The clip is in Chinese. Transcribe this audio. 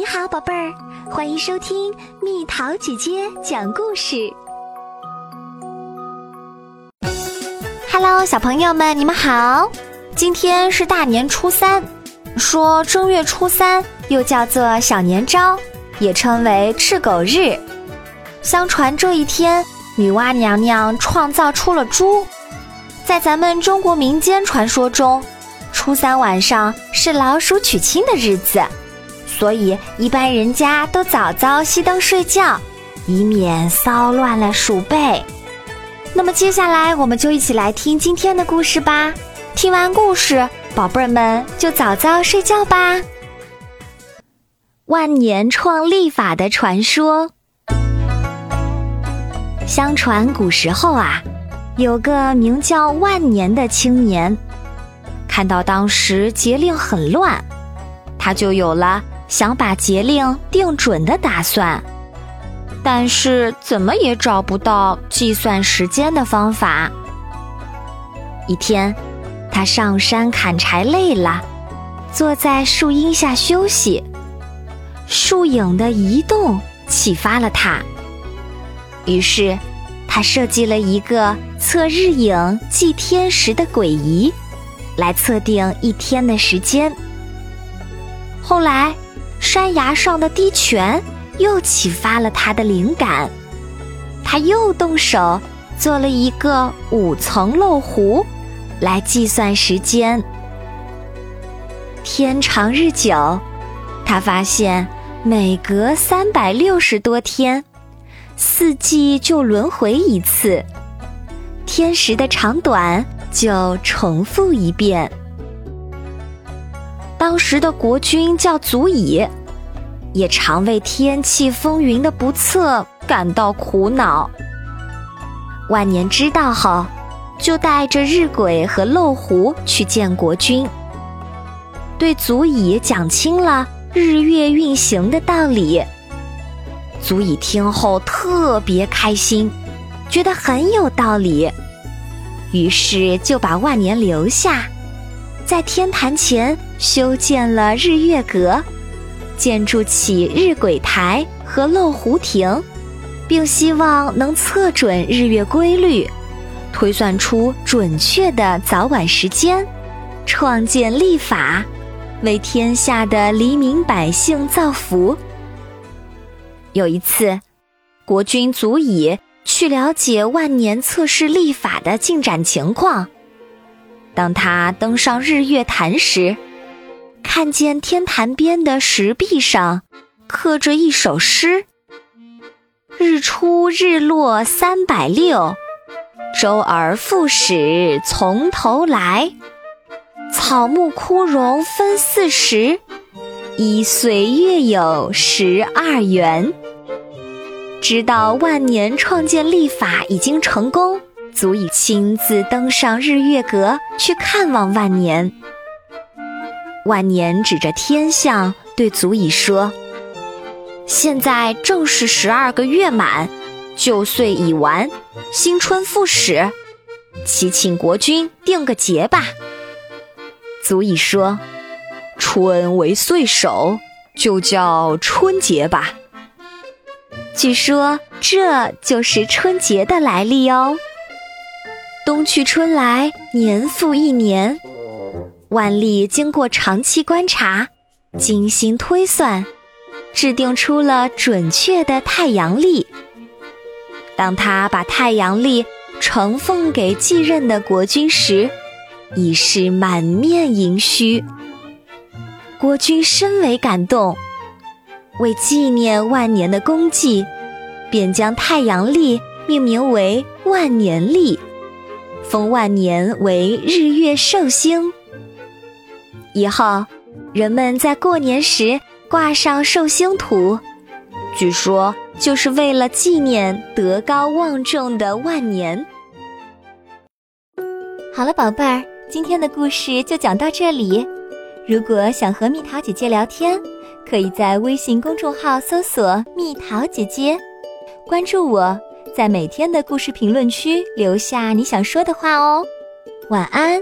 你好，宝贝儿，欢迎收听蜜桃姐姐讲故事。Hello，小朋友们，你们好！今天是大年初三，说正月初三又叫做小年朝，也称为赤狗日。相传这一天，女娲娘娘创造出了猪。在咱们中国民间传说中，初三晚上是老鼠娶亲的日子。所以，一般人家都早早熄灯睡觉，以免骚乱了鼠辈。那么，接下来我们就一起来听今天的故事吧。听完故事，宝贝儿们就早早睡觉吧。万年创立法的传说。相传古时候啊，有个名叫万年的青年，看到当时节令很乱，他就有了。想把节令定准的打算，但是怎么也找不到计算时间的方法。一天，他上山砍柴累了，坐在树荫下休息。树影的移动启发了他，于是他设计了一个测日影计天时的诡仪，来测定一天的时间。后来。山崖上的滴泉又启发了他的灵感，他又动手做了一个五层漏壶，来计算时间。天长日久，他发现每隔三百六十多天，四季就轮回一次，天时的长短就重复一遍。当时的国君叫祖乙，也常为天气风云的不测感到苦恼。万年知道后，就带着日晷和漏壶去见国君，对足以讲清了日月运行的道理。足以听后特别开心，觉得很有道理，于是就把万年留下。在天坛前修建了日月阁，建筑起日晷台和漏壶亭，并希望能测准日月规律，推算出准确的早晚时间，创建历法，为天下的黎民百姓造福。有一次，国君足以去了解万年测试历法的进展情况。当他登上日月潭时，看见天坛边的石壁上刻着一首诗：“日出日落三百六，周而复始从头来。草木枯荣分四时，一岁月有十二圆。”知道万年创建历法已经成功。足以亲自登上日月阁去看望万年。万年指着天象对足以说：“现在正是十二个月满，旧岁已完，新春复始，祈请国君定个节吧。”足以说：“春为岁首，就叫春节吧。”据说这就是春节的来历哦。冬去春来，年复一年。万历经过长期观察、精心推算，制定出了准确的太阳历。当他把太阳历呈奉给继任的国君时，已是满面银须。国君深为感动，为纪念万年的功绩，便将太阳历命名为万年历。封万年为日月寿星。以后，人们在过年时挂上寿星图，据说就是为了纪念德高望重的万年。好了，宝贝儿，今天的故事就讲到这里。如果想和蜜桃姐姐聊天，可以在微信公众号搜索“蜜桃姐姐”，关注我。在每天的故事评论区留下你想说的话哦，晚安。